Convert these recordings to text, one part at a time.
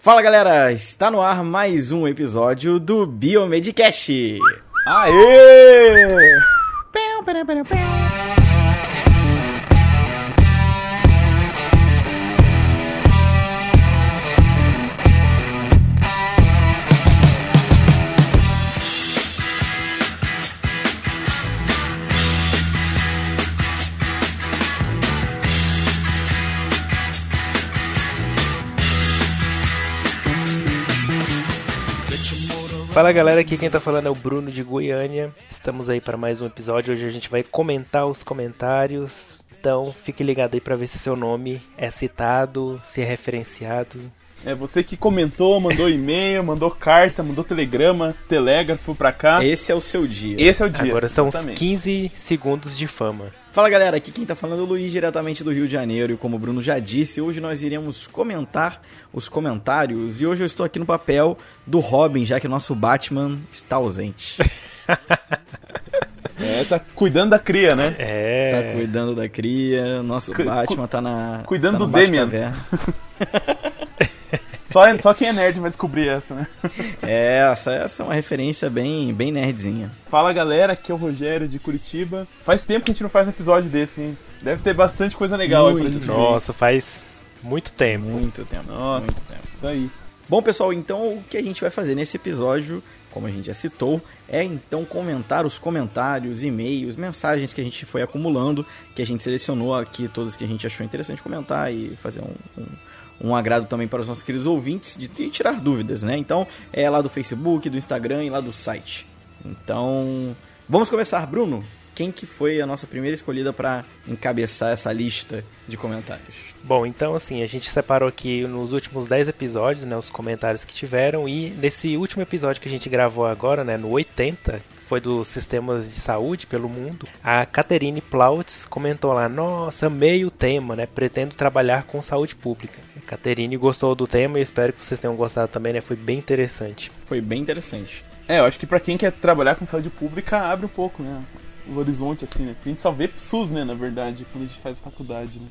Fala galera, está no ar mais um episódio do Biomedcast. Aê! Fala galera, aqui quem tá falando é o Bruno de Goiânia. Estamos aí para mais um episódio. Hoje a gente vai comentar os comentários. Então fique ligado aí para ver se seu nome é citado, se é referenciado. É você que comentou, mandou e-mail, mandou carta, mandou telegrama, telégrafo pra cá. Esse é o seu dia. Esse é o dia. Agora são os exatamente. 15 segundos de fama. Fala galera, aqui quem tá falando é o Luiz, diretamente do Rio de Janeiro. E como o Bruno já disse, hoje nós iremos comentar os comentários. E hoje eu estou aqui no papel do Robin, já que o nosso Batman está ausente. É, tá cuidando da cria, né? É. Tá cuidando da cria, nosso Cu- Batman tá na. cuidando tá do Damian. Só, só quem é nerd vai descobrir essa, né? É, essa, essa é uma referência bem, bem nerdzinha. Fala galera, aqui é o Rogério de Curitiba. Faz tempo que a gente não faz um episódio desse, hein? Deve ter bastante coisa legal aí pra Muito. gente ver. Nossa, faz muito tempo. Muito tempo. Nossa. Muito tempo. Isso aí. Bom, pessoal, então o que a gente vai fazer nesse episódio, como a gente já citou, é então comentar os comentários, e-mails, mensagens que a gente foi acumulando, que a gente selecionou aqui, todas que a gente achou interessante comentar e fazer um, um, um agrado também para os nossos queridos ouvintes de, de tirar dúvidas, né? Então, é lá do Facebook, do Instagram e lá do site. Então, vamos começar, Bruno. Quem que foi a nossa primeira escolhida para encabeçar essa lista de comentários? Bom, então assim, a gente separou aqui nos últimos 10 episódios, né, os comentários que tiveram e nesse último episódio que a gente gravou agora, né, no 80, foi dos sistemas de saúde pelo mundo, a Caterine Plautz comentou lá, nossa, amei o tema, né, pretendo trabalhar com saúde pública. A Caterine gostou do tema e espero que vocês tenham gostado também, né, foi bem interessante. Foi bem interessante. É, eu acho que pra quem quer trabalhar com saúde pública, abre um pouco, né? O horizonte, assim, né? Porque a gente só vê SUS, né, na verdade, quando a gente faz faculdade, né?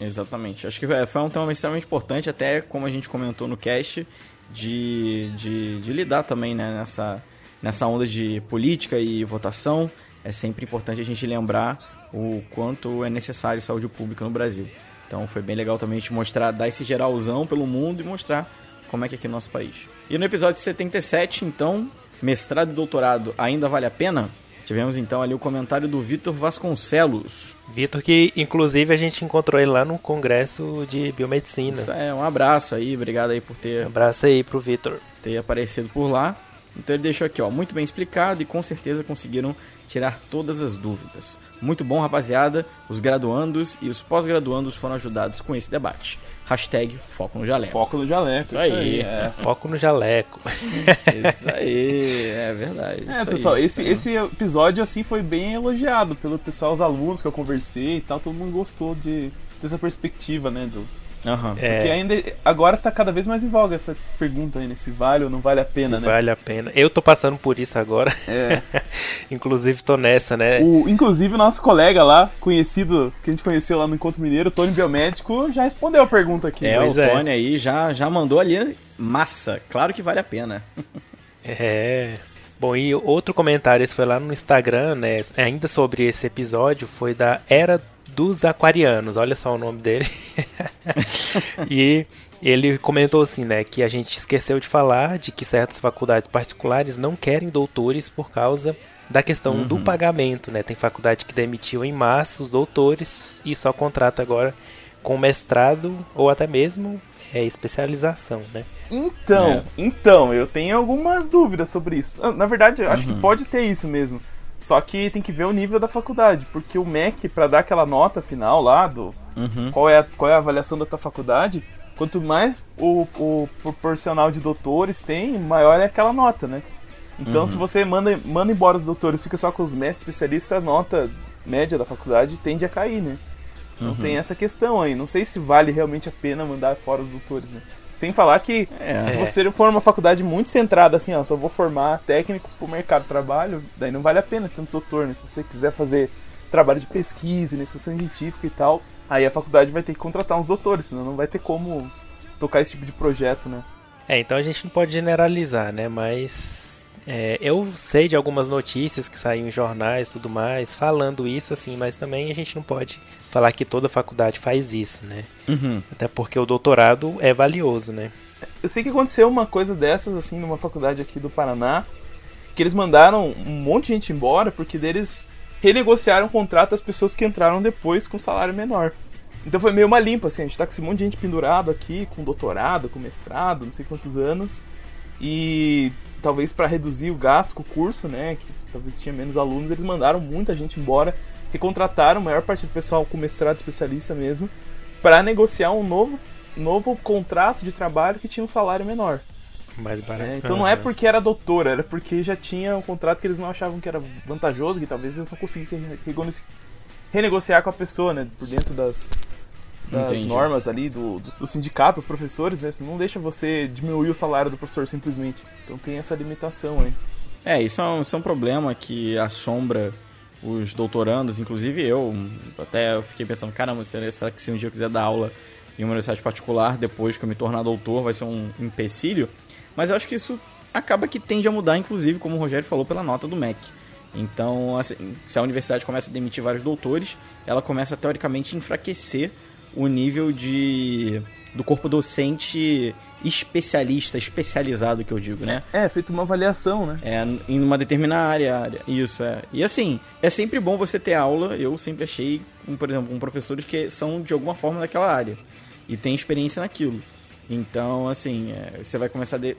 Exatamente. Acho que é, foi um tema extremamente importante, até como a gente comentou no cast, de, de, de lidar também né, nessa, nessa onda de política e votação. É sempre importante a gente lembrar o quanto é necessário saúde pública no Brasil. Então foi bem legal também gente mostrar, dar esse geralzão pelo mundo e mostrar como é que é aqui no nosso país. E no episódio 77, então, mestrado e doutorado ainda vale a pena? Tivemos então ali o comentário do Vitor Vasconcelos. Vitor, que inclusive a gente encontrou ele lá no congresso de biomedicina. Isso é, um abraço aí, obrigado aí por ter, Um abraço aí pro Vitor. ter aparecido por lá. Então ele deixou aqui, ó, muito bem explicado e com certeza conseguiram tirar todas as dúvidas. Muito bom, rapaziada. Os graduandos e os pós-graduandos foram ajudados com esse debate. Hashtag Foco no Jaleco. Foco no jaleco, Isso aí. É, Foco no jaleco. Isso aí, é verdade. É, isso pessoal, aí. esse, Então, esse episódio assim foi bem elogiado pelo pessoal, os alunos que eu conversei e tal, todo mundo gostou de dessa perspectiva, né, do porque É, ainda agora tá cada vez mais em voga essa pergunta aí, né, se vale ou não vale a pena, se né? vale a pena. Eu tô passando por isso agora. É. Inclusive tô nessa, né? O, inclusive o nosso colega lá, conhecido, que a gente conheceu lá no Encontro Mineiro, Tony Biomédico, já respondeu a pergunta aqui. É, Pois o é. Tony aí já, já mandou ali massa. Claro que vale a pena. É. Bom, e outro comentário, esse foi lá no Instagram, né? Ainda sobre esse episódio, foi da Era dos Aquarianos. Olha só o nome dele. e ele comentou assim, né? Que a gente esqueceu de falar de que certas faculdades particulares não querem doutores por causa da questão do pagamento, né? Tem faculdade que demitiu em massa os doutores e só contrata agora com mestrado ou até mesmo é, especialização, né? Então, É. então, eu tenho algumas dúvidas sobre isso. Ah, Na verdade, eu acho Uhum. que pode ter isso mesmo. Só que tem que ver o nível da faculdade, porque o MEC, pra dar aquela nota final lá do Uhum. qual é a, qual é a avaliação da tua faculdade, quanto mais o, o proporcional de doutores tem, maior é aquela nota, né? Então, Uhum. se você manda, manda embora os doutores, fica só com os mestres especialistas, a nota média da faculdade tende a cair, né? Então Uhum. tem essa questão aí. Não sei se vale realmente a pena mandar fora os doutores, né? Sem falar que É. se você for uma faculdade muito centrada, assim, ó, só vou formar técnico pro mercado de trabalho, daí não vale a pena ter um doutor, né? Se você quiser fazer trabalho de pesquisa, iniciação científica e tal, aí a faculdade vai ter que contratar uns doutores, senão não vai ter como tocar esse tipo de projeto, né? É, então a gente não pode generalizar, né? Mas é, eu sei de algumas notícias que saíram em jornais e tudo mais, falando isso, assim, mas também a gente não pode falar que toda faculdade faz isso, né? Uhum. Até porque o doutorado é valioso, né? Eu sei que aconteceu uma coisa dessas, assim, numa faculdade aqui do Paraná, que eles mandaram um monte de gente embora porque deles renegociaram o contrato das pessoas que entraram depois com salário menor. Então foi meio uma limpa, assim, a gente tá com esse monte de gente pendurado aqui, com doutorado, com mestrado, não sei quantos anos. E talvez para reduzir o gasto o curso, né, que talvez tinha menos alunos, eles mandaram muita gente embora, recontrataram a maior parte do pessoal com mestrado especialista mesmo, para negociar um novo, novo contrato de trabalho que tinha um salário menor. Mais barato. É, então não é porque era doutora, era porque já tinha um contrato que eles não achavam que era vantajoso, que talvez eles não conseguissem renegociar com a pessoa, né? Por dentro das, das Entendi. normas ali do, do, do sindicato, dos professores, né? Isso não deixa você diminuir o salário do professor simplesmente. Então tem essa limitação aí. É, isso é um, isso é um problema que assombra os doutorandos, inclusive eu. Até eu fiquei pensando, caramba, será que se um dia eu quiser dar aula em uma universidade particular, depois que eu me tornar doutor, vai ser um empecilho? Mas eu acho que isso acaba que tende a mudar, inclusive, como o Rogério falou, pela nota do MEC. Então, assim, se a universidade começa a demitir vários doutores, ela começa teoricamente a enfraquecer o nível de do corpo docente especialista, especializado que eu digo, né? É, feito uma avaliação, né? É, em uma determinada área, área. Isso, é. E assim, é sempre bom você ter aula, eu sempre achei, com, por exemplo, com professores que são de alguma forma daquela área e tem experiência naquilo. Então, assim, é, você vai começar a de,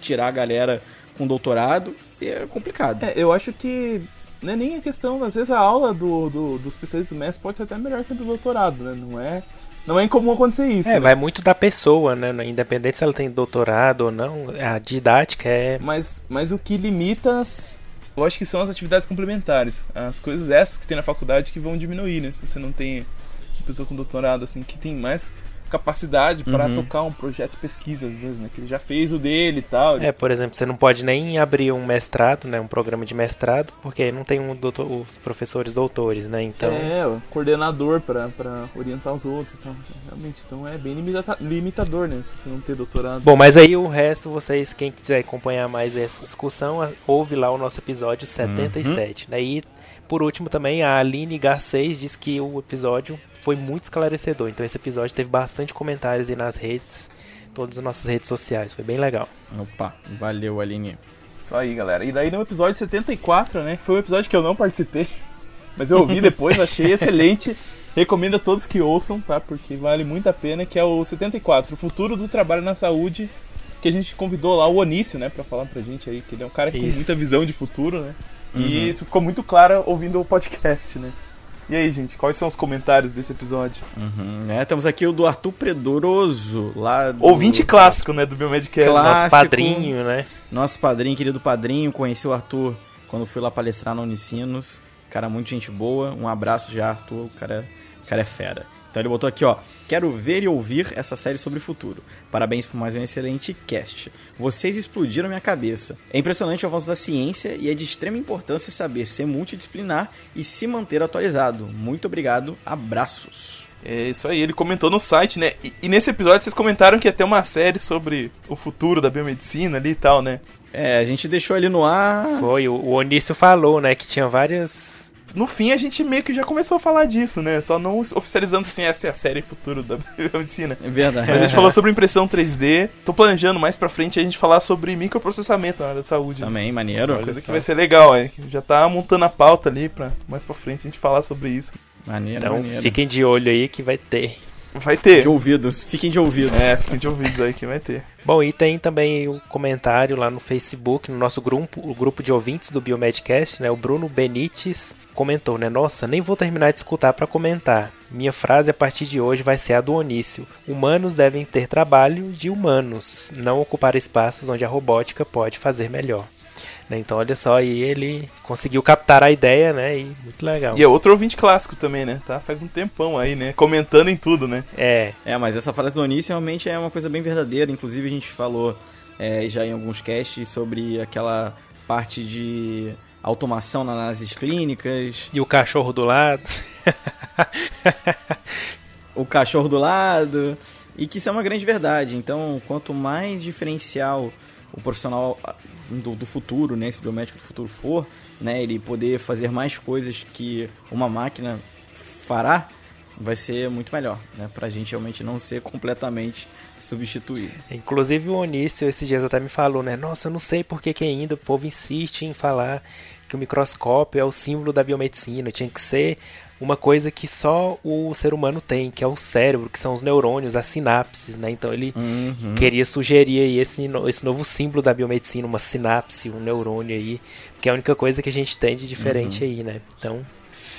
tirar a galera com doutorado e é complicado. É, eu acho que não é nem a questão, às vezes a aula do, do, do especialista do mestre pode ser até melhor que a do doutorado, né? Não é, não é incomum acontecer isso. É, né? vai muito da pessoa, né? Independente se ela tem doutorado ou não, a didática é. Mas, mas o que limita, eu acho que são as atividades complementares. As coisas essas que tem na faculdade que vão diminuir, né? Se você não tem pessoa com doutorado, assim, que tem mais capacidade para Uhum. tocar um projeto de pesquisa, às vezes, né? Que ele já fez o dele e tal. É, por exemplo, você não pode nem abrir um mestrado, né? Um programa de mestrado, porque não tem um doutor, os professores doutores, né? Então. É, o coordenador para orientar os outros e tal. Realmente, então é bem limita limitador, né? Se você não ter doutorado. Bom, mas aí o resto, vocês, quem quiser acompanhar mais essa discussão, ouve lá o nosso episódio 77. Né? E por último também, a Aline Garcês diz que o episódio foi muito esclarecedor. Então esse episódio teve bastante comentários aí nas redes, todas as nossas redes sociais. Foi bem legal. Opa, valeu, Aline. Isso aí, galera. E daí no episódio 74, né? que Foi um episódio que eu não participei, mas eu ouvi depois, achei excelente. Recomendo a todos que ouçam, tá? Porque vale muito a pena, que é o 74, o futuro do trabalho na saúde, que a gente convidou lá o Onício, né, pra falar pra gente aí, que ele é um cara que tem muita visão de futuro, né? Uhum. E isso ficou muito claro ouvindo o podcast, né? E aí, gente, quais são os comentários desse episódio? Uhum. É, temos aqui o do Arthur Predoroso, lá do... Ouvinte clássico, né, do Biomedcast. Clássico. Nosso padrinho, né? Nosso padrinho, querido padrinho, conheci o Arthur quando fui lá palestrar na Unicinos. Cara, muito gente boa. Um abraço já, Arthur. O cara, o cara é fera. Então ele botou aqui, ó. Quero ver e ouvir essa série sobre o futuro. Parabéns por mais um excelente cast. Vocês explodiram minha cabeça. É impressionante o avanço da ciência e é de extrema importância saber ser multidisciplinar e se manter atualizado. Muito obrigado. Abraços. É isso aí, ele comentou no site, né? E, e nesse episódio vocês comentaram que ia ter uma série sobre o futuro da biomedicina ali e tal, né? É, a gente deixou ele no ar. Foi, o, o Onício falou, né, que tinha várias. No fim a gente meio que já começou a falar disso, né? Só não oficializando assim, essa é a série futuro da biomedicina. É verdade. Mas a gente falou sobre impressão 3D. Tô planejando mais pra frente a gente falar sobre microprocessamento na área da saúde. né? Também, maneiro. Uma coisa que vai ser legal, é. Já tá montando a pauta ali pra mais pra frente a gente falar sobre isso. Maneiro, Então maneiro. fiquem de olho aí que vai ter. Vai ter. De ouvidos, fiquem de ouvidos. É, fiquem de ouvidos aí que vai ter. Bom, e tem também o comentário lá no Facebook, no nosso grupo, o grupo de ouvintes do Biomedcast, né? O Bruno Benites comentou, né? Nossa, nem vou terminar de escutar para comentar. Minha frase a partir de hoje vai ser a do Onício. Humanos devem ter trabalho de humanos, não ocupar espaços onde a robótica pode fazer melhor. Né, Então, olha só, aí ele conseguiu captar a ideia, né? E muito legal. E é outro ouvinte clássico também, né? Tá? Faz um tempão aí, né? Comentando em tudo, né? É, É, mas essa frase do Onísio realmente é uma coisa bem verdadeira. Inclusive, a gente falou é, já em alguns casts sobre aquela parte de automação nas análises clínicas, e o cachorro do lado. o cachorro do lado. e que isso é uma grande verdade. Então, quanto mais diferencial o profissional do, do futuro, né, esse biomédico do futuro for, né, ele poder fazer mais coisas que uma máquina fará, vai ser muito melhor, né, pra gente realmente não ser completamente substituído. Inclusive o Onício esses dias até me falou, né, nossa, eu não sei por que, que ainda o povo insiste em falar que o microscópio é o símbolo da biomedicina, tinha que ser uma coisa que só o ser humano tem, que é o cérebro, que são os neurônios, as sinapses, né? Então ele Uhum. queria sugerir aí esse, esse novo símbolo da biomedicina, uma sinapse, um neurônio aí, que é a única coisa que a gente tem de diferente aí, né? Então,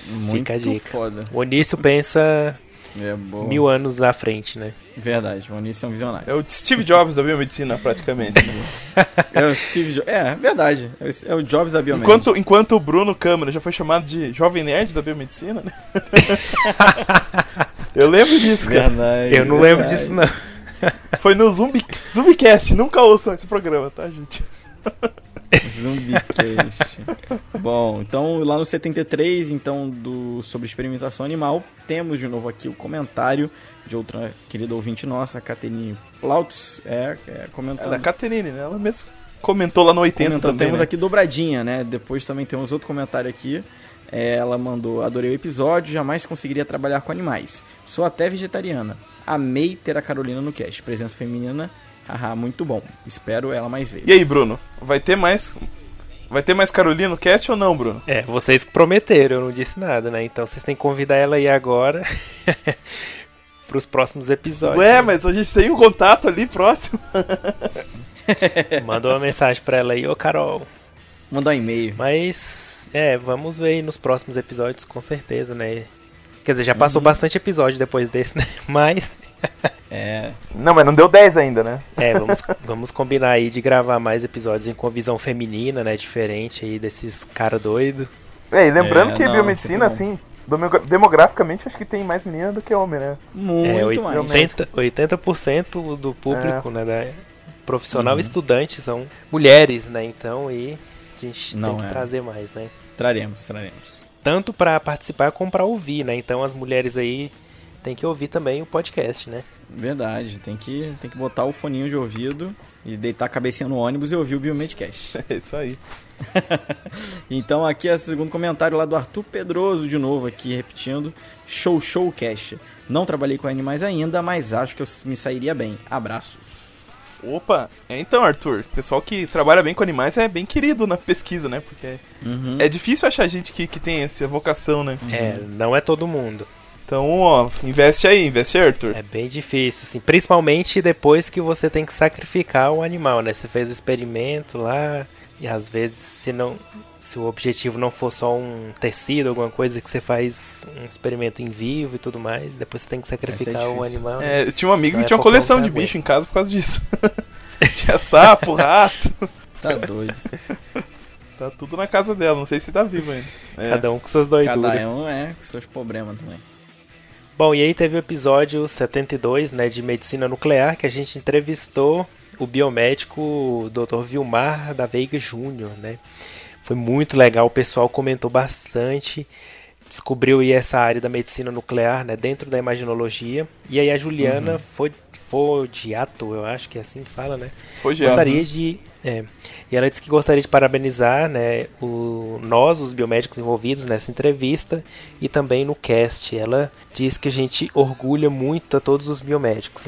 Muito a dica. foda. o Onício pensa É mil anos à frente, né? Verdade, o Onísio é um visionário. É o Steve Jobs da biomedicina, praticamente. É o Steve Jobs. É, verdade. É o- Jobs da biomédica. enquanto, enquanto o Bruno Câmara já foi chamado de Jovem Nerd da biomedicina, né? Eu lembro disso, cara. Verdade, Eu não lembro verdade. disso, não. Foi no Zumbi, Zumbicast, nunca ouçam esse programa, tá, gente? Zumbicast. Bom, então lá no 73, então, do, sobre experimentação animal, temos de novo aqui o comentário de outra querida ouvinte nossa, a Caterine Plautz, é, é, É comentando. da Caterine, né? Ela mesmo comentou lá no 80 comentando. também, Temos né? aqui dobradinha, né? Depois também temos outro comentário aqui. É, ela mandou: Adorei o episódio, jamais conseguiria trabalhar com animais. Sou até vegetariana. Amei ter a Carolina no cast. Presença feminina, haha, muito bom. Espero ela mais vezes. E aí, Bruno? Vai ter mais... Vai ter mais Carolina no cast ou não, Bruno? É, vocês que prometeram, eu não disse nada, né? Então vocês têm que convidar ela aí agora pros próximos episódios. Ué, né? mas a gente tem um contato ali próximo. Manda uma mensagem pra ela aí, ô Carol. Mandar um e-mail. Mas, é, vamos ver aí nos próximos episódios, com certeza, né? Quer dizer, já Uhum. passou bastante episódio depois desse, né? Mas, É. Não, mas não deu 10 ainda, né? é, vamos, vamos combinar aí de gravar mais episódios em, com visão feminina, né? Diferente aí desses cara doido. É, e lembrando É, que não, biomedicina, sempre assim, demogra- demograficamente, acho que tem mais menina do que homem, né? Muito é, mais. 80%, 80% do público, É. né? Da profissional Uhum. e estudante são mulheres, né? Então aí a gente Não, tem que é. trazer mais, né? Traremos, traremos. Tanto pra participar como pra ouvir, né? Então as mulheres aí tem que ouvir também o podcast, né? Verdade, tem que, tem que botar o foninho de ouvido e deitar a cabecinha no ônibus e ouvir o Biomedcast. É isso aí. então aqui é o segundo comentário lá do Arthur Pedroso, de novo aqui, repetindo. Show, show, cast. Não trabalhei com animais ainda, mas acho que eu me sairia bem. Abraços. Opa, é, então, Arthur, o pessoal que trabalha bem com animais é bem querido na pesquisa, né? Porque Uhum. é difícil achar gente que, que tem essa vocação, né? É, não é todo mundo. Então, ó, investe aí, investe aí, Arthur. É bem difícil, assim, principalmente depois que você tem que sacrificar o animal, né? Você fez o experimento lá e às vezes se não se o objetivo não for só um tecido, alguma coisa que você faz um experimento em vivo e tudo mais, depois você tem que sacrificar o difícil. animal. É, eu tinha um amigo que é tinha uma um coleção que de bicho em casa por causa disso. tinha sapo, rato, Tá doido. tá tudo na casa dela, não sei se tá vivo ainda. É. Cada um com suas doiduras. Cada um é com seus problemas também. Bom, e aí teve o episódio 72, né, de medicina nuclear, que a gente entrevistou o biomédico Dr. Vilmar da Veiga Júnior, né? Foi muito legal, o pessoal comentou bastante, descobriu essa área da medicina nuclear, né, dentro da imaginologia. E aí a Juliana foi Fodiato, eu acho que é assim que fala, né? Já. Gostaria de. é, e ela disse que gostaria de parabenizar né, o, nós, os biomédicos envolvidos nessa entrevista e também no cast. Ela diz que a gente orgulha muito a todos os biomédicos.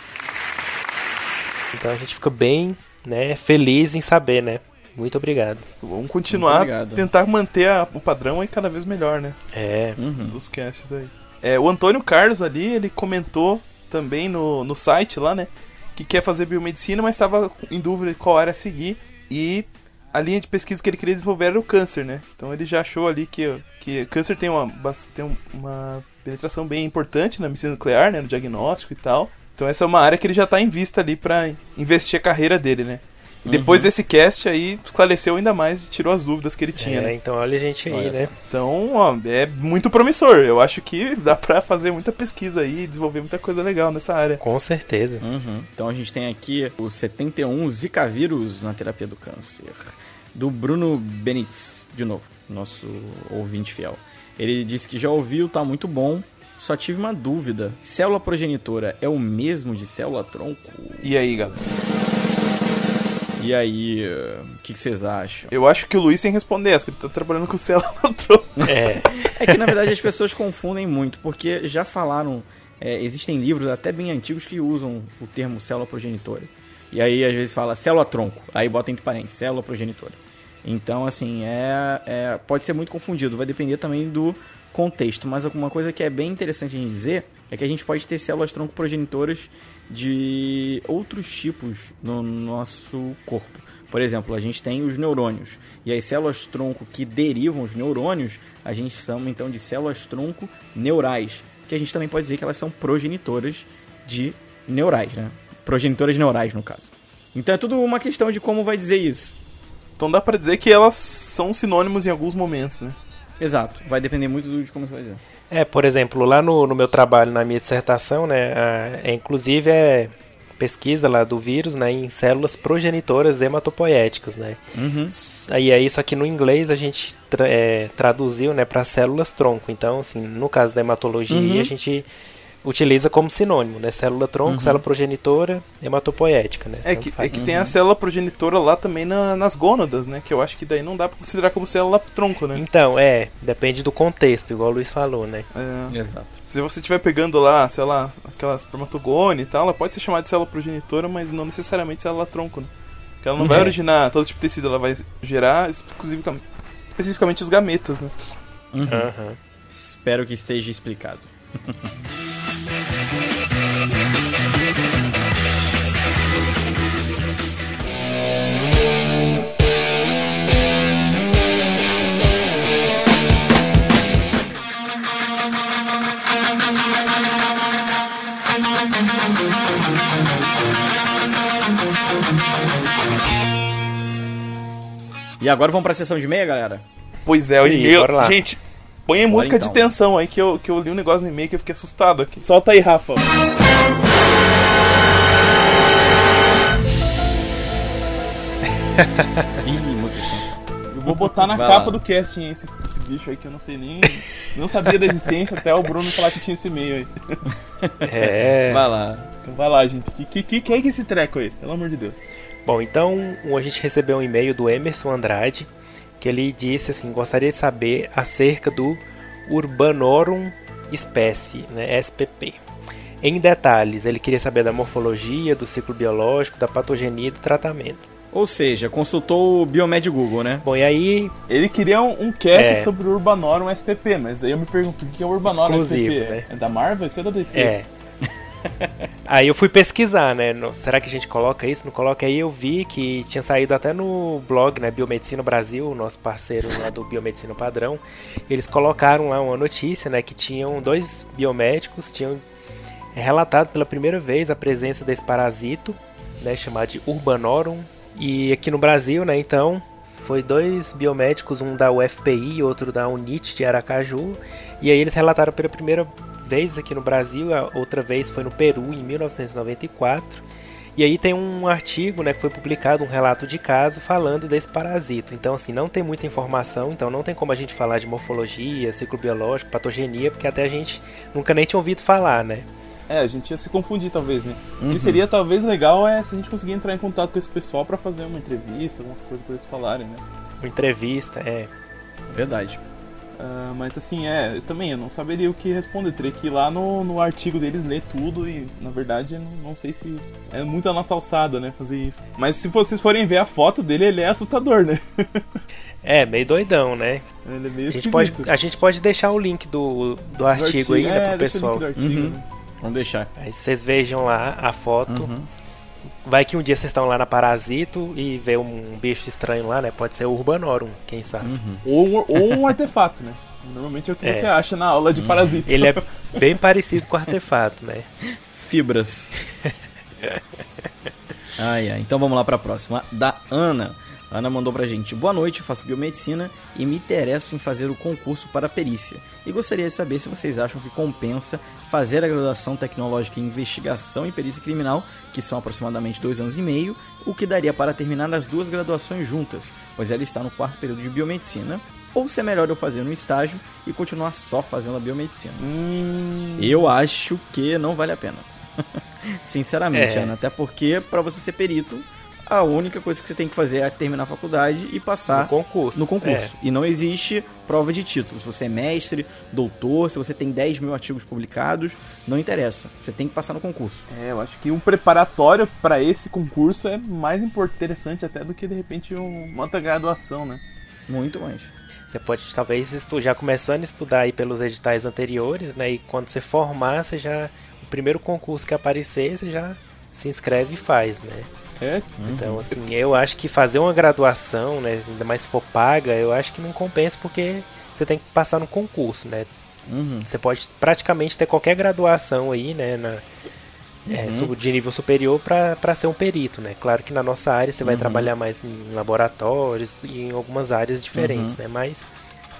Então a gente fica bem né, feliz em saber, né? Muito obrigado. Vamos continuar, obrigado. tentar manter a- o padrão aí cada vez melhor, né? É, Uhum. dos casts aí. É, o Antônio Carlos ali, ele comentou também no, no site lá, né? Que quer fazer biomedicina, mas estava em dúvida de qual área seguir. E a linha de pesquisa que ele queria desenvolver era o câncer, né? Então ele já achou ali que, que câncer tem uma, tem um- uma penetração bem importante na medicina nuclear, né? No diagnóstico e tal. Então essa é uma área que ele já está em vista ali para investir a carreira dele, né? E depois Uhum. desse cast aí, esclareceu ainda mais e tirou as dúvidas que ele tinha, é, né? então olha a gente aí, Olha né? só. Então, ó, é muito promissor. Eu acho que dá pra fazer muita pesquisa aí e desenvolver muita coisa legal nessa área. Com certeza. Uhum. Então a gente tem aqui o 71 Zika vírus na terapia do câncer, do Bruno Benítez, de novo, nosso ouvinte fiel. Ele disse que já ouviu, tá muito bom. só tive uma dúvida. Célula progenitora é o mesmo de célula tronco? E aí, galera? E aí, o que, que vocês acham? Eu acho que o Luiz tem que responder essa, que ele tá trabalhando com célula tronco. É. É que na verdade as pessoas confundem muito, porque já falaram, é, existem livros até bem antigos que usam o termo célula progenitora. E aí às vezes fala célula tronco, aí bota entre parênteses, célula progenitora. Então, assim, é, é, pode ser muito confundido, vai depender também do contexto. Mas uma coisa que é bem interessante a gente dizer é que a gente pode ter células tronco progenitoras de outros tipos no nosso corpo. Por exemplo, a gente tem os neurônios. E as células tronco que derivam os neurônios, a gente chama então de células tronco neurais. Que a gente também pode dizer que elas são progenitoras de neurais, né? Progenitoras neurais, no caso. Então é tudo uma questão de como vai dizer isso. Então dá pra dizer que elas são sinônimos em alguns momentos, né? Exato, vai depender muito de como você vai dizer. É, por exemplo, lá no, no meu trabalho, na minha dissertação, né, a, é, inclusive é pesquisa lá do vírus, né, em células progenitoras hematopoéticas, né. Uhum. Aí é isso aqui no inglês a gente tra é, traduziu, né, para células tronco. Então, assim, no caso da hematologia, Uhum. a gente utiliza como sinônimo, né, célula tronco, Uhum. célula progenitora, hematopoética, né. É que, é que tem a célula progenitora lá também na- nas gônadas, né? Que eu acho que daí não dá pra considerar como célula tronco, né? Então, é, depende do contexto, igual o Luiz falou, né. É, Exato. se você estiver pegando lá, sei lá, aquelas espermatogone e tal, ela pode ser chamada de célula progenitora, mas não necessariamente célula tronco, né? Porque ela não vai É. originar todo tipo de tecido, ela vai gerar especificamente, especificamente os gametas, né? Uhum. Aham. Espero que esteja explicado. E agora vamos pra sessão de meia, galera? Pois é, o e-mail. bora lá. Gente, põe a música então. de tensão aí que eu, que eu li um negócio no e-mail que eu fiquei assustado aqui. Solta aí, Rafa. Ih, música de tensão. Eu vou botar na Vai capa lá. do casting esse, esse bicho aí que eu não sei nem. não sabia da existência até o Bruno falar que tinha esse e-mail aí. É. Vai lá. Então vai lá, gente. Que, que, que, que é que esse treco aí? Pelo amor de Deus. Bom, então a gente recebeu um e-mail do Emerson Andrade que ele disse assim: gostaria de saber acerca do Urbanorum espécie, né, SPP. Em detalhes, ele queria saber da morfologia, do ciclo biológico, da patogenia e do tratamento. Ou seja, consultou o Biomed Google, né? Bom, e aí, Ele queria um, um cast É. sobre o Urbanorum SPP, mas aí eu me pergunto o que é o Urbanorum Exclusivo, SPP? né? É da Marvel? Isso é da DC? é. aí eu fui pesquisar, né? no- será que a gente coloca isso? Não coloca? Aí eu vi que tinha saído até no blog, né? Biomedicina Brasil, nosso parceiro lá do Biomedicina Padrão. Eles colocaram lá uma notícia, né? Que tinham dois biomédicos, tinham relatado pela primeira vez a presença desse parasito, né? Chamado de Urbanorum. E aqui no Brasil, né? Então, foi dois biomédicos, um da UFPI e outro da UNIT de Aracaju. E aí eles relataram pela primeira vez aqui no Brasil, a outra vez foi no Peru em 1994. E aí tem um artigo, né, que foi publicado um relato de caso falando desse parasito. Então assim, não tem muita informação, então não tem como a gente falar de morfologia, ciclo biológico, patogenia, porque até a gente nunca nem tinha ouvido falar, né? É, a gente ia se confundir talvez, né? O Uhum. que seria talvez legal é se a gente conseguir entrar em contato com esse pessoal pra fazer uma entrevista, alguma coisa pra eles falarem, né? Uma entrevista, é. Verdade. Ah, mas assim, é, eu também eu não saberia o que responder. Teria que ir lá no, no artigo deles, ler tudo e, na verdade, não, não sei se é muito a nossa alçada, né, fazer isso. Mas se vocês forem ver a foto dele, ele é assustador, né? É, meio doidão, né? Ele é meio A gente, pode, a gente pode deixar o link do, do Do artigo, aí, né, é, pro deixa o link pessoal. do artigo, Uhum. né? Vamos deixar. Aí vocês vejam lá a foto. Uhum. Vai que um dia vocês estão lá na Parasito e vê um bicho estranho lá, né? Pode ser o Urbanorum, quem sabe. Uhum. Ou, um- ou um artefato, né? Normalmente é o que É. você acha na aula de parasita. Ele é bem parecido com o artefato, né? Fibras. ai, ai. Então vamos lá pra próxima. Da Ana. Ana mandou pra gente: Boa noite, eu faço biomedicina e me interesso em fazer o concurso para perícia. E gostaria de saber se vocês acham que compensa fazer a graduação tecnológica em investigação e perícia criminal, que são aproximadamente dois anos e meio, o que daria para terminar as duas graduações juntas, pois ela está no quarto período de biomedicina ou se é melhor eu fazer um estágio e continuar só fazendo a biomedicina. Hum, Eu acho que não vale a pena. Sinceramente, É. Ana. Até porque, para você ser perito, a única coisa que você tem que fazer é terminar a faculdade e passar no concurso. no concurso. E não existe prova de título. Se você é mestre, doutor, se você tem 10 mil artigos publicados, não interessa. Você tem que passar no concurso. É, eu acho que um preparatório para esse concurso é mais interessante até do que de repente um- uma outra graduação, né? Muito mais. Você pode talvez já começando a estudar aí pelos editais anteriores, né? E quando você formar, você já. O primeiro concurso que aparecer, você já se inscreve e faz, né? É, Então, assim, eu acho que fazer uma graduação, né? Ainda mais se for paga, eu acho que não compensa porque você tem que passar no concurso, né? Uhum. Você pode praticamente ter qualquer graduação aí, né? Na, é, Uhum. su- de nível superior para ser um perito, né? Claro que na nossa área você vai Uhum. trabalhar mais em laboratórios e em algumas áreas diferentes, Uhum. né? Mas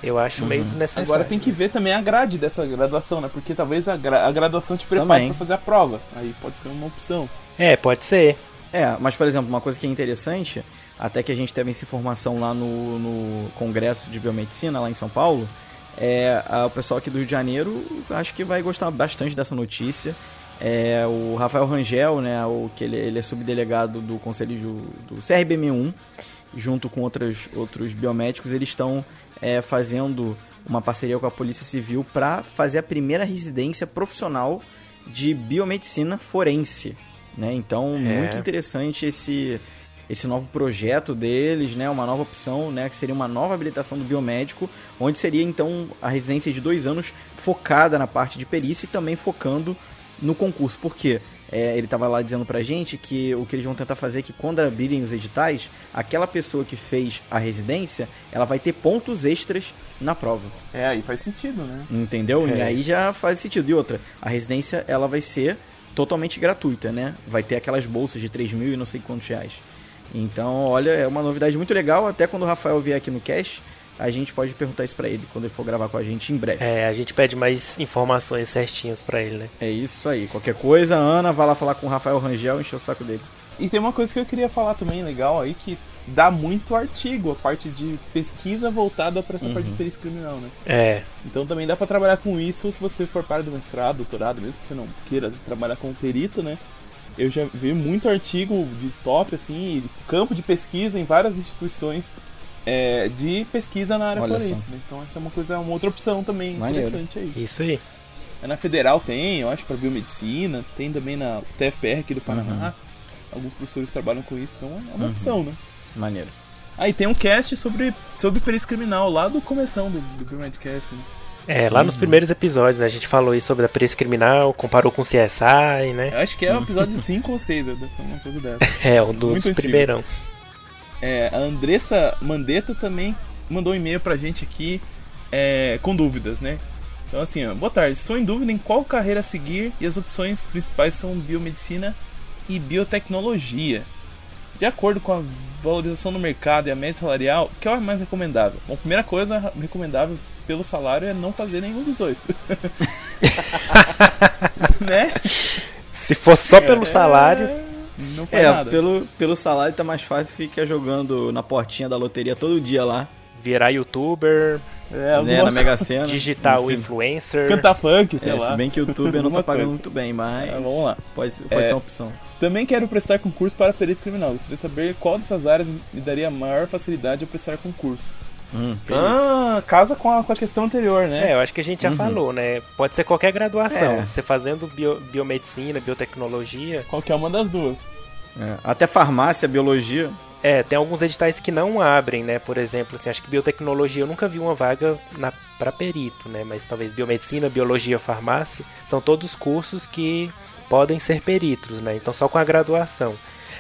eu acho meio desnecessário. agora tem que ver também a grade dessa graduação, né? Porque talvez a, gra- a graduação te prepare Também. para fazer a prova. Aí pode ser uma opção. É, pode ser. É, mas por exemplo, uma coisa que é interessante, até que a gente teve essa informação lá no, no Congresso de Biomedicina, lá em São Paulo, é, a- o pessoal aqui do Rio de Janeiro acho que vai gostar bastante dessa notícia. É, o Rafael Rangel, né, o, que ele, ele é subdelegado do Conselho do, do CRBM1, junto com outros, outros biomédicos, eles estão é, fazendo uma parceria com a Polícia Civil para fazer a primeira residência profissional de biomedicina forense. Né? Então, muito interessante esse, esse novo projeto deles, né? uma nova opção, né? que seria uma nova habilitação do biomédico, onde seria então a residência de dois anos focada na parte de perícia e também focando no concurso. Por quê? É, ele estava lá dizendo pra gente que o que eles vão tentar fazer é que quando abrirem os editais, aquela pessoa que fez a residência, ela vai ter pontos extras na prova. É, aí faz sentido, né? Entendeu? E É. aí já faz sentido. E outra, a residência ela vai ser totalmente gratuita, né? Vai ter aquelas bolsas de 3 mil e não sei quantos reais. Então, olha, é uma novidade muito legal. Até quando o Rafael vier aqui no cast, a gente pode perguntar isso pra ele quando ele for gravar com a gente em breve. É, a gente pede mais informações certinhas pra ele, né? É isso aí. Qualquer coisa, Ana, vai lá falar com o Rafael Rangel e encher o saco dele. E tem uma coisa que eu queria falar também legal aí que dá muito artigo, a parte de pesquisa voltada para essa parte de perícia criminal, né? É, Então também dá pra trabalhar com isso se você for para do mestrado, doutorado, mesmo que você não queira trabalhar como perito, né? Eu já vi muito artigo de top, assim, campo de pesquisa em várias instituições é, de pesquisa na área Olha forense, né? Então essa é uma coisa, uma outra opção também Maneiro. interessante aí. isso aí. É Na Federal tem, eu acho, para biomedicina, tem também na TFPR aqui do Paraná. Alguns professores trabalham com isso, então é uma Uhum. opção, né? Maneiro. Aí tem um cast sobre, sobre perícia criminal, lá do começão do, do Biomedcast, né? É, lá nos primeiros episódios, né, a gente falou aí sobre a perícia criminal, comparou com o CSI, né? Eu acho que é o episódio 5 ou 6, deve ser uma coisa dessa. É, um dos Muito antigo. primeirão. É, a Andressa Mandetta também mandou um e-mail pra gente aqui é, com dúvidas, né? Então assim, ó, boa tarde. Estou em dúvida em qual carreira seguir e as opções principais são biomedicina e biotecnologia. De acordo com a valorização no mercado e a média salarial, o que é o mais recomendável? Bom, primeira coisa recomendável pelo salário é não fazer nenhum dos dois. né? Se for só pelo É, salário, Não faz É, nada. pelo, pelo salário tá mais fácil ficar jogando na portinha da loteria todo dia lá, virar youtuber, É, né, na Mega Sena. digital Se- influencer. Cantar funk, sei É, lá. se bem que o youtuber não tá pagando muito bem, mas É, vamos lá. pode, pode É. ser uma opção. Também quero prestar concurso para perito criminal. Gostaria de saber qual dessas áreas me daria maior facilidade a prestar concurso. Hum, Ah, casa com a, com a questão anterior, né? É, eu acho que a gente já Uhum. falou, né? Pode ser qualquer graduação. É. Você fazendo bio- biomedicina, biotecnologia. Qualquer uma das duas. é. Até farmácia, biologia. É, tem alguns editais que não abrem, né? Por exemplo, assim, acho que biotecnologia eu nunca vi uma vaga na, para perito, né? Mas talvez biomedicina, biologia, farmácia são todos cursos que podem ser peritos, né? Então só com a graduação.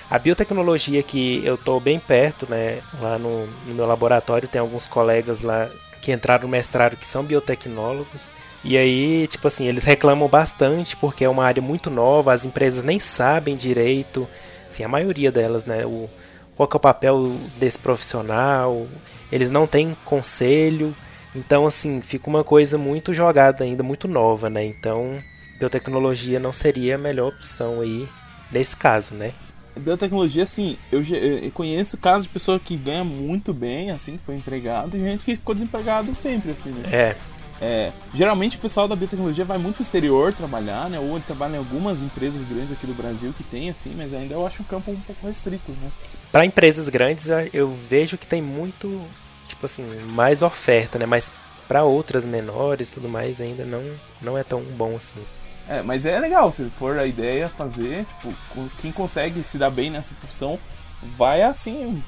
A biotecnologia que eu tô bem perto, né? Lá no, no meu laboratório tem alguns colegas lá que entraram no mestrado que são biotecnólogos. E aí, tipo assim, eles reclamam bastante porque é uma área muito nova, as empresas nem sabem direito, assim, a maioria delas, né? O, qual que é o papel desse profissional, eles não têm conselho, então assim, fica uma coisa muito jogada ainda, muito nova, né? Então, biotecnologia não seria a melhor opção aí nesse caso, né? biotecnologia, assim, eu, eu, conheço casos de pessoa que ganha muito bem, assim, que foi empregado, e gente que ficou desempregado sempre, assim, né? É. é. Geralmente o pessoal da biotecnologia vai muito pro exterior trabalhar, né? Ou ele trabalha em algumas empresas grandes aqui do Brasil que tem, assim, mas ainda eu acho um campo um pouco restrito, né? Para empresas grandes, eu vejo que tem muito, tipo assim, mais oferta, né? Mas para outras menores tudo mais ainda não, não é tão bom assim. É, mas é legal, se for a ideia fazer, tipo, quem consegue se dar bem nessa profissão vai assim,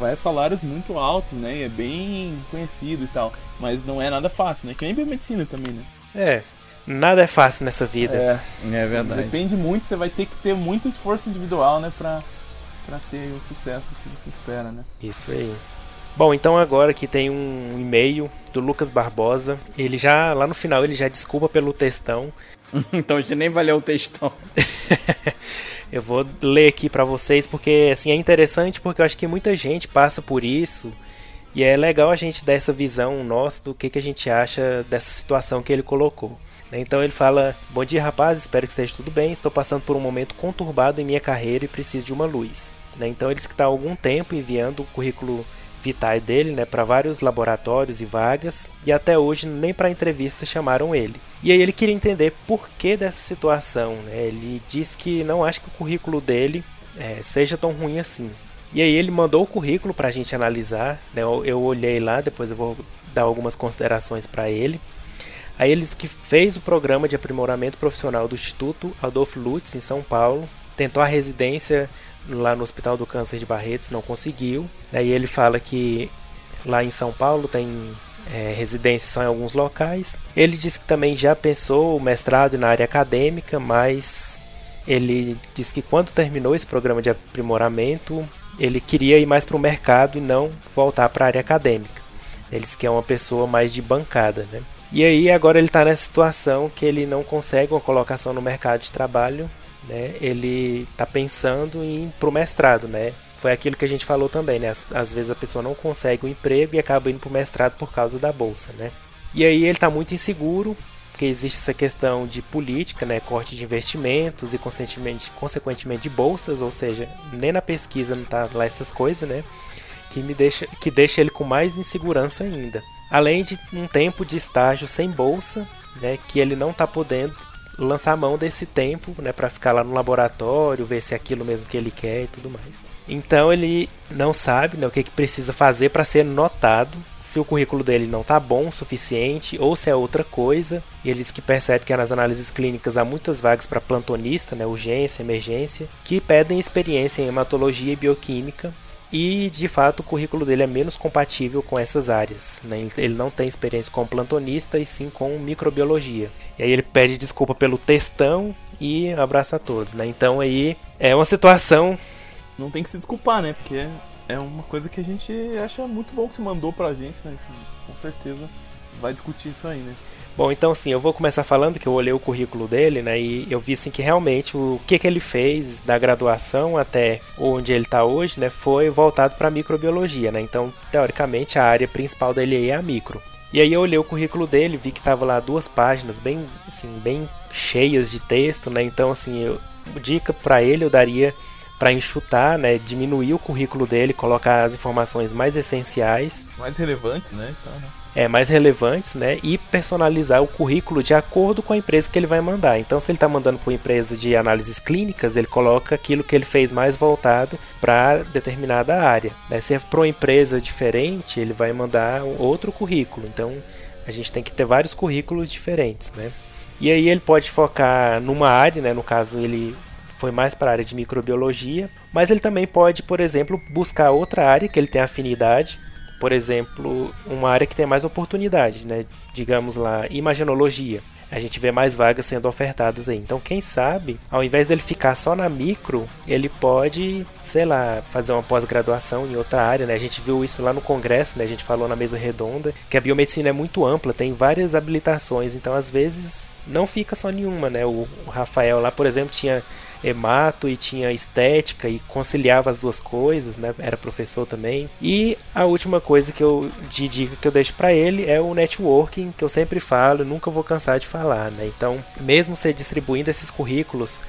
vai a salários muito altos, né? E é bem conhecido e tal. Mas não é nada fácil, né? Que nem biomedicina também, né? É, nada é fácil nessa vida. É, é verdade. Depende muito, você vai ter que ter muito esforço individual, né? Pra, pra ter o sucesso que você espera, né? Isso aí. Bom, então agora que tem um e-mail do Lucas Barbosa. Ele já, lá no final, ele já desculpa pelo textão. então a gente nem vai ler o textão. eu vou ler aqui para vocês porque assim é interessante porque eu acho que muita gente passa por isso e é legal a gente dar essa visão nossa do que, que a gente acha dessa situação que ele colocou. Né? Então ele fala: Bom dia, rapaz, espero que esteja tudo bem. Estou passando por um momento conturbado em minha carreira e preciso de uma luz. Né? Então ele está há algum tempo enviando o currículo vitae dele né, para vários laboratórios e vagas, e até hoje nem para entrevista chamaram ele. E aí ele queria entender por que dessa situação. Né? Ele diz que não acha que o currículo dele é, seja tão ruim assim. E aí ele mandou o currículo para a gente analisar. Né? Eu, eu, olhei lá, depois eu vou dar algumas considerações para ele. Aí ele que fez o programa de aprimoramento profissional do Instituto Adolfo Lutz em São Paulo, tentou a residência lá no Hospital do Câncer de Barretos, não conseguiu. Aí ele fala que lá em São Paulo tem é, residência só em alguns locais. Ele disse que também já pensou o mestrado na área acadêmica, mas ele disse que quando terminou esse programa de aprimoramento, ele queria ir mais para o mercado e não voltar para a área acadêmica. Ele disse que é uma pessoa mais de bancada, né? E aí agora ele está nessa situação que ele não consegue uma colocação no mercado de trabalho né, ele está pensando em pro mestrado, né? Foi aquilo que a gente falou também, né? Às, às vezes a pessoa não consegue o um emprego e acaba indo pro mestrado por causa da bolsa, né? E aí ele está muito inseguro, porque existe essa questão de política, né? Corte de investimentos e consequentemente, consequentemente de bolsas, ou seja, nem na pesquisa não tá lá essas coisas, né? Que me deixa, que deixa ele com mais insegurança ainda. Além de um tempo de estágio sem bolsa, né? Que ele não está podendo lançar mão desse tempo, né, para ficar lá no laboratório, ver se é aquilo mesmo que ele quer e tudo mais. Então ele não sabe né, o que, que precisa fazer para ser notado, se o currículo dele não está bom o suficiente ou se é outra coisa. E ele diz que percebe que nas análises clínicas há muitas vagas para plantonista, né, urgência, emergência, que pedem experiência em hematologia e bioquímica e de fato o currículo dele é menos compatível com essas áreas. Né? Ele não tem experiência como plantonista e sim com microbiologia. E aí ele pede desculpa pelo textão e abraça a todos. Né? Então aí é uma situação. Não tem que se desculpar, né? Porque é uma coisa que a gente acha muito bom que você mandou pra gente, né? Com certeza vai discutir isso aí, né? Bom, então assim, eu vou começar falando que eu olhei o currículo dele, né, e eu vi assim que realmente o que, que ele fez da graduação até onde ele está hoje, né, foi voltado para microbiologia, né? Então, teoricamente, a área principal dele é a micro. E aí eu olhei o currículo dele, vi que tava lá duas páginas bem, assim, bem cheias de texto, né? Então, assim, eu, dica para ele eu daria para enxutar, né, diminuir o currículo dele, colocar as informações mais essenciais, mais relevantes, né? Então, né? É, mais relevantes, né? E personalizar o currículo de acordo com a empresa que ele vai mandar. Então, se ele está mandando para uma empresa de análises clínicas, ele coloca aquilo que ele fez mais voltado para determinada área. Né? Se é para uma empresa diferente, ele vai mandar outro currículo. Então, a gente tem que ter vários currículos diferentes, né? E aí ele pode focar numa área, né? No caso, ele foi mais para a área de microbiologia, mas ele também pode, por exemplo, buscar outra área que ele tem afinidade por exemplo, uma área que tem mais oportunidade, né? digamos lá, imagenologia. A gente vê mais vagas sendo ofertadas aí. Então, quem sabe, ao invés dele ficar só na micro, ele pode, sei lá, fazer uma pós-graduação em outra área, né? A gente viu isso lá no congresso, né? A gente falou na mesa redonda, que a biomedicina é muito ampla, tem várias habilitações, então às vezes não fica só nenhuma, né? O Rafael lá, por exemplo, tinha hemato e tinha estética e conciliava as duas coisas, né? Era professor também. E a última coisa que eu de dica que eu deixo para ele é o networking, que eu sempre falo, nunca vou cansar de falar, né? Então, mesmo você distribuindo esses currículos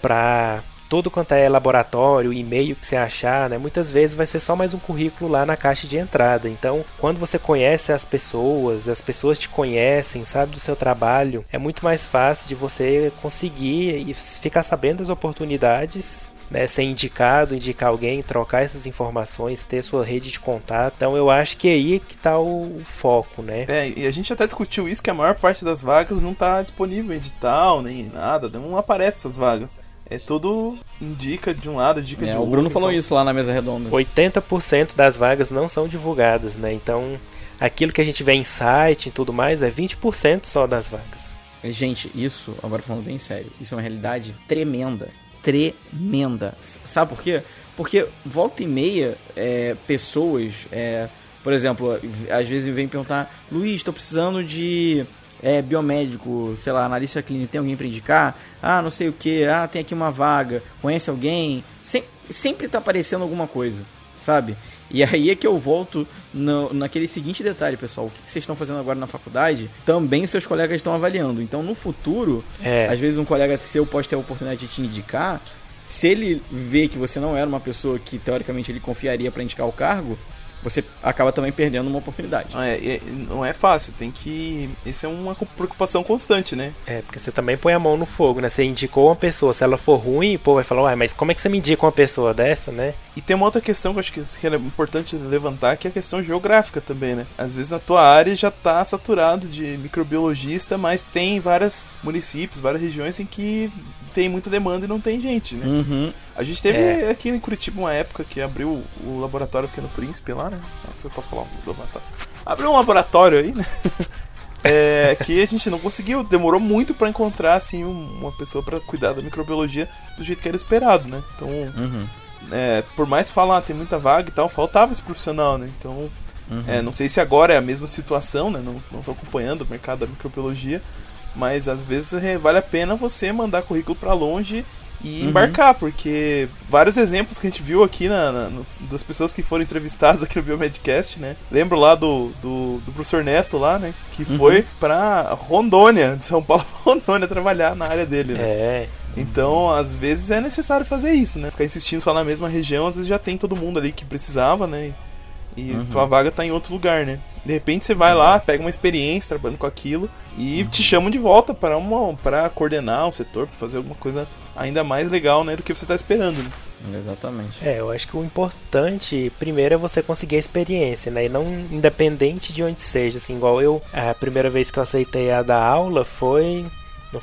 para tudo quanto é laboratório, e-mail que você achar, né? Muitas vezes vai ser só mais um currículo lá na caixa de entrada. Então, quando você conhece as pessoas, as pessoas te conhecem, sabe do seu trabalho, é muito mais fácil de você conseguir e ficar sabendo das oportunidades né, ser indicado, indicar alguém, trocar essas informações, ter sua rede de contato. Então eu acho que é aí que está o, o, foco, né? É, e a gente até discutiu isso, que a maior parte das vagas não está disponível em edital, nem nada, não aparece essas vagas. É tudo indica de um lado, indica é, de outro. O Bruno falou então... isso lá na mesa redonda. 80% das vagas não são divulgadas, né? Então, aquilo que a gente vê em site e tudo mais é 20% só das vagas. Gente, isso, agora falando bem sério, isso é uma realidade tremenda tremenda. Sabe por quê? Porque volta e meia, é, pessoas, é, por exemplo, às vezes vem perguntar: Luiz, estou precisando de é, biomédico, sei lá, analista clínico, tem alguém para indicar? Ah, não sei o que, ah, tem aqui uma vaga, conhece alguém? Sem, sempre tá aparecendo alguma coisa, sabe? E aí é que eu volto no, naquele seguinte detalhe, pessoal. O que vocês estão fazendo agora na faculdade, também seus colegas estão avaliando. Então, no futuro, é. às vezes um colega seu pode ter a oportunidade de te indicar. Se ele vê que você não era uma pessoa que, teoricamente, ele confiaria para indicar o cargo, você acaba também perdendo uma oportunidade. Ah, é, é, não é fácil, tem que. Isso é uma preocupação constante, né? É, porque você também põe a mão no fogo, né? Você indicou uma pessoa, se ela for ruim, pô, vai falar, uai, mas como é que você me indica uma pessoa dessa, né? E tem uma outra questão que eu acho que é importante levantar, que é a questão geográfica também, né? Às vezes na tua área já tá saturado de microbiologista, mas tem vários municípios, várias regiões em que tem muita demanda e não tem gente, né? Uhum. A gente teve é. aqui em Curitiba uma época que abriu o laboratório Pequeno Príncipe lá, né? Não sei se eu posso falar o laboratório. Abriu um laboratório aí, né? é, que a gente não conseguiu, demorou muito para encontrar assim uma pessoa para cuidar da microbiologia do jeito que era esperado, né? Então, uhum. é, por mais falar, ah, tem muita vaga e tal, faltava esse profissional, né? Então, uhum. é, não sei se agora é a mesma situação, né? Não, não tô acompanhando o mercado da microbiologia, mas às vezes é, vale a pena você mandar currículo para longe e uhum. embarcar, porque vários exemplos que a gente viu aqui na, na no, das pessoas que foram entrevistadas aqui no Biomedcast, né? Lembro lá do, do, do professor Neto lá, né? Que uhum. foi pra Rondônia, de São Paulo pra Rondônia, trabalhar na área dele, né? É. Então, às vezes é necessário fazer isso, né? Ficar insistindo só na mesma região, às vezes já tem todo mundo ali que precisava, né? E uhum. tua vaga tá em outro lugar, né? De repente você vai lá, pega uma experiência trabalhando com aquilo e uhum. te chamam de volta para uma para coordenar o setor, para fazer alguma coisa ainda mais legal, né, do que você está esperando. Né? Exatamente. É, eu acho que o importante primeiro é você conseguir a experiência, né? E não independente de onde seja, assim, igual eu, a primeira vez que eu aceitei a dar aula foi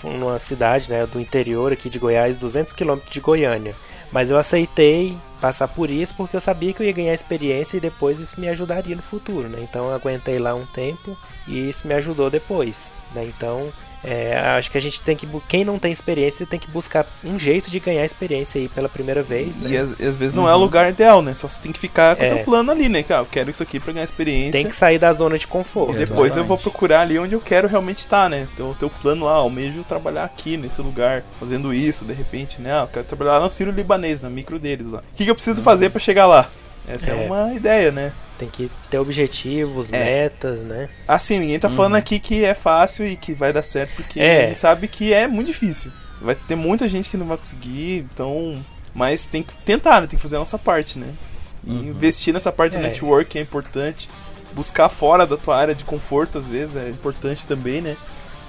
numa cidade, né, do interior aqui de Goiás, 200 quilômetros de Goiânia. Mas eu aceitei passar por isso porque eu sabia que eu ia ganhar experiência e depois isso me ajudaria no futuro, né? Então eu aguentei lá um tempo e isso me ajudou depois, né? Então é, acho que a gente tem que. Quem não tem experiência tem que buscar um jeito de ganhar experiência aí pela primeira vez. Né? E às, às vezes não uhum. é o lugar ideal, né? Só você tem que ficar com o é. teu plano ali, né? Cara, eu quero isso aqui pra ganhar experiência. Tem que sair da zona de conforto. E depois Exatamente. eu vou procurar ali onde eu quero realmente estar, né? Então o teu plano lá, almejo trabalhar aqui nesse lugar, fazendo isso, de repente, né? Ah, eu quero trabalhar lá no Ciro Libanês, na micro deles lá. O que, que eu preciso uhum. fazer para chegar lá? Essa é. é. uma ideia, né? Tem que ter objetivos, é. metas, né? Assim, ninguém tá uhum. falando aqui que é fácil e que vai dar certo, porque é. a gente sabe que é muito difícil. Vai ter muita gente que não vai conseguir, então. Mas tem que tentar, né? Tem que fazer a nossa parte, né? E uhum. investir nessa parte é. do network é importante. Buscar fora da tua área de conforto, às vezes, é importante também, né?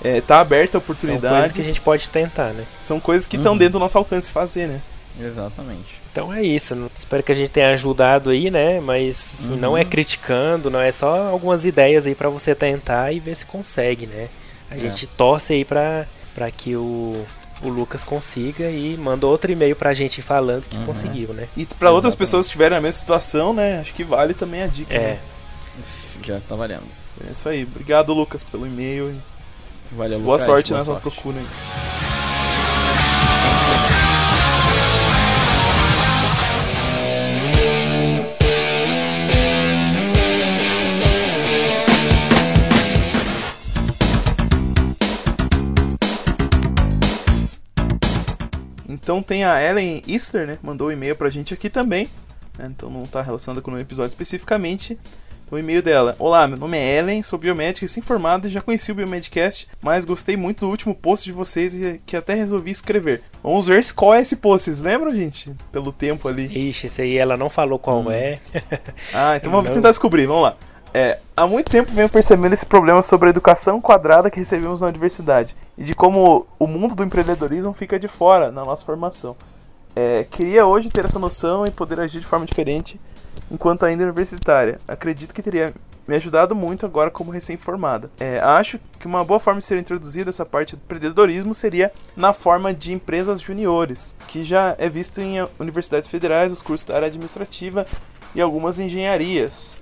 É, tá aberta a oportunidades. São coisas que a gente pode tentar, né? São coisas que estão uhum. dentro do nosso alcance fazer, né? Exatamente. Então é isso. Espero que a gente tenha ajudado aí, né? Mas assim, uhum. não é criticando, não é só algumas ideias aí para você tentar e ver se consegue, né? A é. gente torce aí pra, pra que o, o Lucas consiga e manda outro e-mail pra gente falando que uhum. conseguiu, né? E para outras pessoas que estiverem na mesma situação, né? Acho que vale também a dica. É. Né? Já tá valendo. É isso aí. Obrigado, Lucas, pelo e-mail. Valeu, Boa Lucas, sorte boa nessa sorte. procura aí. Então tem a Ellen Easter, né? Mandou um e-mail pra gente aqui também. Né? Então não tá relacionada com o episódio especificamente. Então, o e-mail dela: Olá, meu nome é Ellen, sou biomédica e informada e já conheci o Biomedcast, mas gostei muito do último post de vocês e que até resolvi escrever. Vamos ver qual é esse post, vocês lembram, gente? Pelo tempo ali. Ixi, esse aí ela não falou qual hum. é. ah, então vamos não. tentar descobrir, vamos lá. É, há muito tempo venho percebendo esse problema sobre a educação quadrada que recebemos na universidade e de como o mundo do empreendedorismo fica de fora na nossa formação. É, queria hoje ter essa noção e poder agir de forma diferente enquanto ainda universitária. Acredito que teria me ajudado muito agora como recém-formada. É, acho que uma boa forma de ser introduzida essa parte do empreendedorismo seria na forma de empresas juniores, que já é visto em universidades federais, os cursos da área administrativa e algumas engenharias.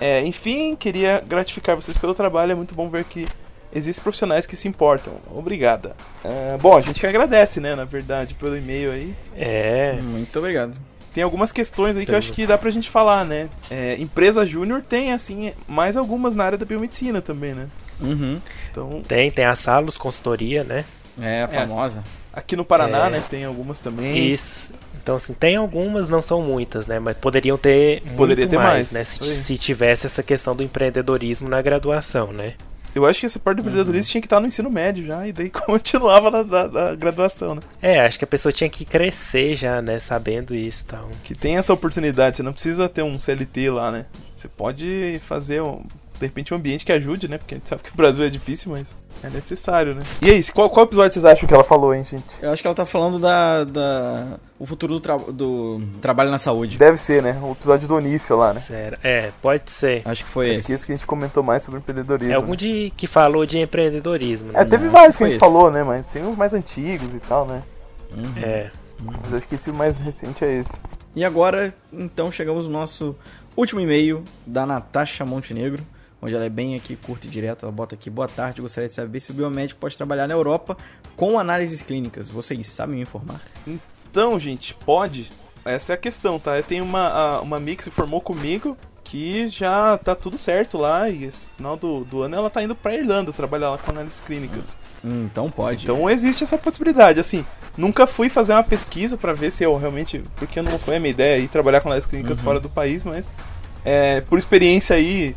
É, enfim, queria gratificar vocês pelo trabalho. É muito bom ver que existem profissionais que se importam. Obrigada. É, bom, a gente que agradece, né, na verdade, pelo e-mail aí. É. Muito obrigado. Tem algumas questões aí que eu acho que dá pra gente falar, né? É, empresa júnior tem, assim, mais algumas na área da biomedicina também, né? Uhum. Então... Tem, tem a Salos Consultoria, né? É, a famosa. É, aqui no Paraná, é... né, tem algumas também. Isso. Então, assim, tem algumas, não são muitas, né? Mas poderiam ter Poderia ter mais, mais, né? Se, se, tivesse essa questão do empreendedorismo na graduação, né? Eu acho que essa parte do empreendedorismo uhum. tinha que estar no ensino médio já, e daí continuava na, na, na, graduação, né? É, acho que a pessoa tinha que crescer já, né? Sabendo isso e tal. Que tem essa oportunidade, você não precisa ter um CLT lá, né? Você pode fazer um, de repente um ambiente que ajude, né? Porque a gente sabe que o Brasil é difícil, mas é necessário, né? E aí, qual, qual episódio vocês acham que ela falou, hein, gente? Eu acho que ela tá falando da. da o futuro do, tra do trabalho na saúde. Deve ser, né? O episódio do início lá, né? Sério. É, pode ser. Acho que foi acho esse. Que esse que a gente comentou mais sobre empreendedorismo. É algum né? de, que falou de empreendedorismo, né? É, teve vários que a gente esse. falou, né? Mas tem uns mais antigos e tal, né? Uhum. É. Mas acho que esse mais recente é esse. E agora, então, chegamos no nosso último e-mail da Natasha Montenegro onde ela é bem aqui curta e direta. Ela bota aqui: Boa tarde, gostaria de saber se o biomédico pode trabalhar na Europa com análises clínicas. Vocês sabem me informar? Então, gente, pode. Essa é a questão, tá? Eu tenho uma, uma amiga que se formou comigo que já tá tudo certo lá e esse final do, do ano ela tá indo pra Irlanda trabalhar lá com análises clínicas. Hum, então pode. Então existe essa possibilidade, assim, nunca fui fazer uma pesquisa para ver se eu realmente, porque não foi a minha ideia ir trabalhar com análises clínicas uhum. fora do país, mas é, por experiência aí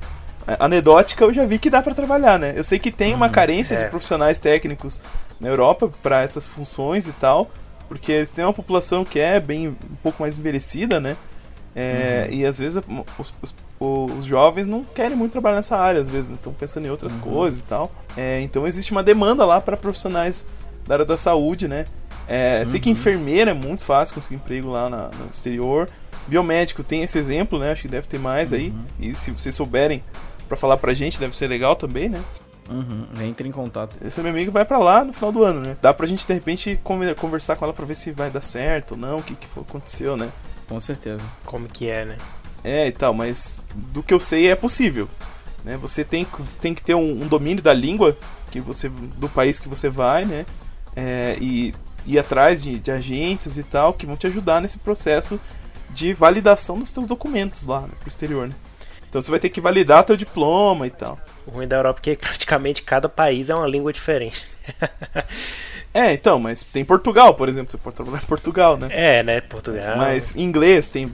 anedótica, eu já vi que dá para trabalhar, né? Eu sei que tem uma uhum, carência é. de profissionais técnicos na Europa para essas funções e tal, porque eles têm uma população que é bem um pouco mais envelhecida, né? É, uhum. E às vezes os, os, os, jovens não querem muito trabalhar nessa área, às vezes estão pensando em outras uhum. coisas e tal. É, então existe uma demanda lá para profissionais da área da saúde, né? É, sei que uhum. enfermeira é muito fácil conseguir emprego lá na, no exterior. Biomédico tem esse exemplo, né? Acho que deve ter mais aí. Uhum. E se vocês souberem para falar pra gente, deve ser legal também, né? Uhum, entre em contato. Esse meu amigo vai para lá no final do ano, né? Dá pra gente de repente conversar com ela pra ver se vai dar certo ou não, o que, que aconteceu, né? Com certeza. Como que é, né? É e tal, mas do que eu sei é possível. Né? Você tem, tem que ter um, um domínio da língua que você do país que você vai, né? É, e ir atrás de, de, agências e tal que vão te ajudar nesse processo de validação dos seus documentos lá né, pro exterior, né? Então você vai ter que validar teu diploma e tal. O ruim da Europa é que praticamente cada país é uma língua diferente. é, então, mas tem Portugal, por exemplo. Você pode trabalhar em Portugal, né? É, né? Portugal. Mas inglês, tem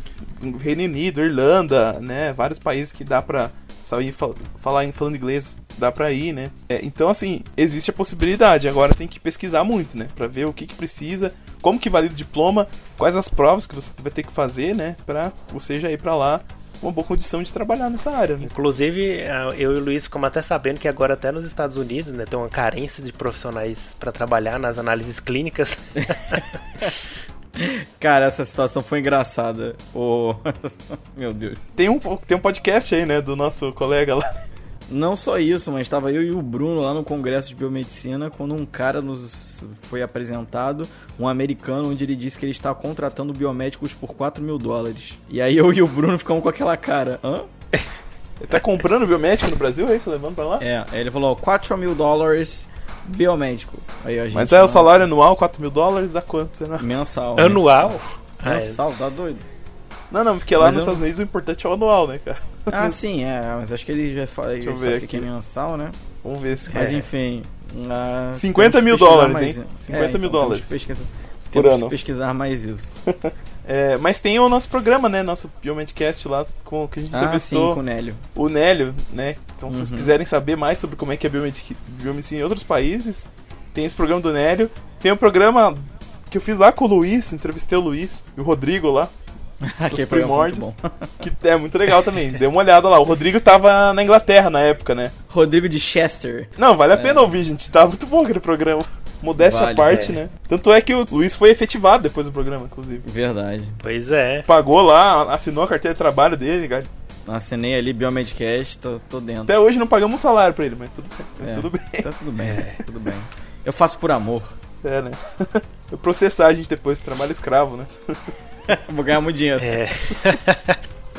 Reino Unido, Irlanda, né? Vários países que dá pra sair falar falando inglês, dá pra ir, né? É, então, assim, existe a possibilidade. Agora tem que pesquisar muito, né? Pra ver o que, que precisa, como que valida o diploma, quais as provas que você vai ter que fazer, né? Pra você já ir pra lá uma boa condição de trabalhar nessa área. Né? Inclusive, eu e o Luiz ficamos até sabendo que agora até nos Estados Unidos, né, tem uma carência de profissionais para trabalhar nas análises clínicas. Cara, essa situação foi engraçada. Oh, meu Deus. Tem um, tem um podcast aí, né, do nosso colega lá. Não só isso, mas estava eu e o Bruno lá no congresso de biomedicina quando um cara nos foi apresentado, um americano, onde ele disse que ele está contratando biomédicos por 4 mil dólares. E aí eu e o Bruno ficamos com aquela cara, hã? Ele tá comprando biomédico no Brasil, é isso? Levando pra lá? É, aí ele falou 4 mil dólares biomédico. Aí a gente Mas é o salário anual, 4 mil dólares, a quanto? Será? Mensal. Anual? Mensal, tá doido. Não, não, porque lá mas nos. Estados Unidos o importante é o anual, né, cara? Ah, sim, é, mas acho que ele já fala Deixa eu ver que é mensal, né? Vamos ver se Mas é. enfim. Uh, 50 mil dólares, mais... hein? 50 é, mil então, dólares. Pesquisar... Por ano. pesquisar mais isso. É, mas tem o nosso programa, né? Nosso Biomedcast lá, com, que a gente Ah, sim, entrevistou com o Nélio. o Nélio, né? Então, se vocês Uhum. quiserem saber mais sobre como é que é biomedici- biomedicina em outros países, tem esse programa do Nélio. Tem o programa que eu fiz lá com o Luiz, entrevistei o Luiz e o Rodrigo lá, os muito primórdios, que é muito legal também. Dê uma olhada lá. O Rodrigo tava na Inglaterra na época, né? Rodrigo de Chester. Não, vale a pena ouvir, gente. Tava muito bom aquele programa. Modéstia Vale, à parte, é. né? Tanto é que o Luiz foi efetivado depois do programa, inclusive. Verdade. Pois é. Pagou lá, assinou a carteira de trabalho dele, cara. Assinei ali Biomedcast, tô, tô dentro. Até hoje não pagamos um salário pra ele, mas tudo certo. Mas É. tudo bem. Tá tudo bem, tudo bem. Eu faço por amor. É, né? Eu processar a gente depois, trabalho escravo, né? Vou ganhar muito dinheiro. É.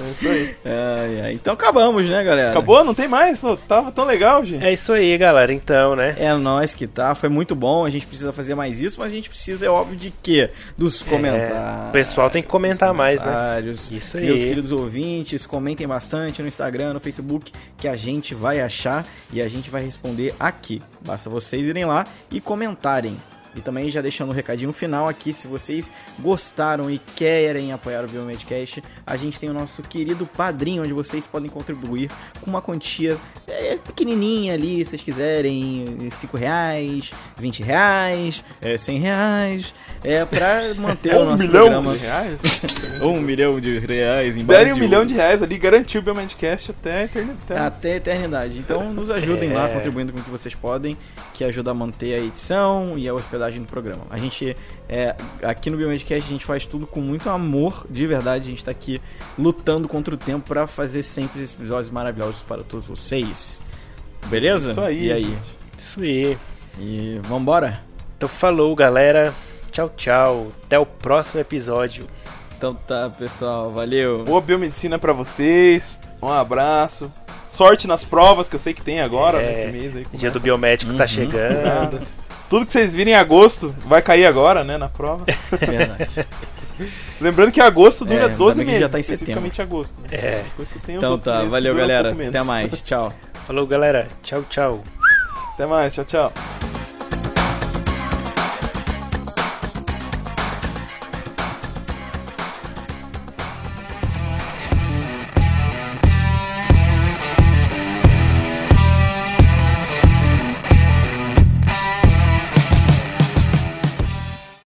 É isso aí. Ai. Então acabamos, né, galera? Acabou? Não tem mais? Tava tão legal, gente. É isso aí, galera. Então, né? É nós que tá, foi muito bom, a gente precisa fazer mais isso, mas a gente precisa, é óbvio, de quê? Dos comentários. o pessoal tem que comentar mais, né? Isso aí. Meus queridos ouvintes, comentem bastante no Instagram, no Facebook, que a gente vai achar e a gente vai responder aqui. Basta vocês irem lá e comentarem. E também já deixando um recadinho final aqui, se vocês gostaram e querem apoiar o Biomedcast, a gente tem o nosso querido padrinho, onde vocês podem contribuir com uma quantia é, pequenininha ali, se vocês quiserem, 5 reais, 20 reais, é, 100 reais, é pra manter o Um nosso milhão programa. de reais? Um milhão de reais em derem um de milhão ouro. de reais ali, garantiu o Biomedcast até a eternidade. Até a eternidade. Então nos ajudem É. lá, contribuindo com o que vocês podem, que ajuda a manter a edição e a hospedagem do programa. A gente, é, aqui no Biomedcast, a gente faz tudo com muito amor, de verdade. A gente tá aqui lutando contra o tempo pra fazer sempre esses episódios maravilhosos para todos vocês. Beleza? Isso aí. E aí? gente. Isso aí. E vambora? Então, falou, galera. Tchau, tchau. Até o próximo episódio. Então tá, pessoal. Valeu. Boa biomedicina pra vocês. Um abraço. Sorte nas provas que eu sei que tem agora, É, nesse mês aí. Dia do começa. biomédico tá Uhum. chegando. Tudo que vocês virem em agosto vai cair agora, né, na prova. Verdade. Lembrando que agosto dura É, ainda 12 bem que meses, já tá em especificamente agosto. Né? É. Então tá, valeu um galera. menos. Até mais. Tchau. Falou, galera. Tchau, tchau. Até mais, tchau, tchau.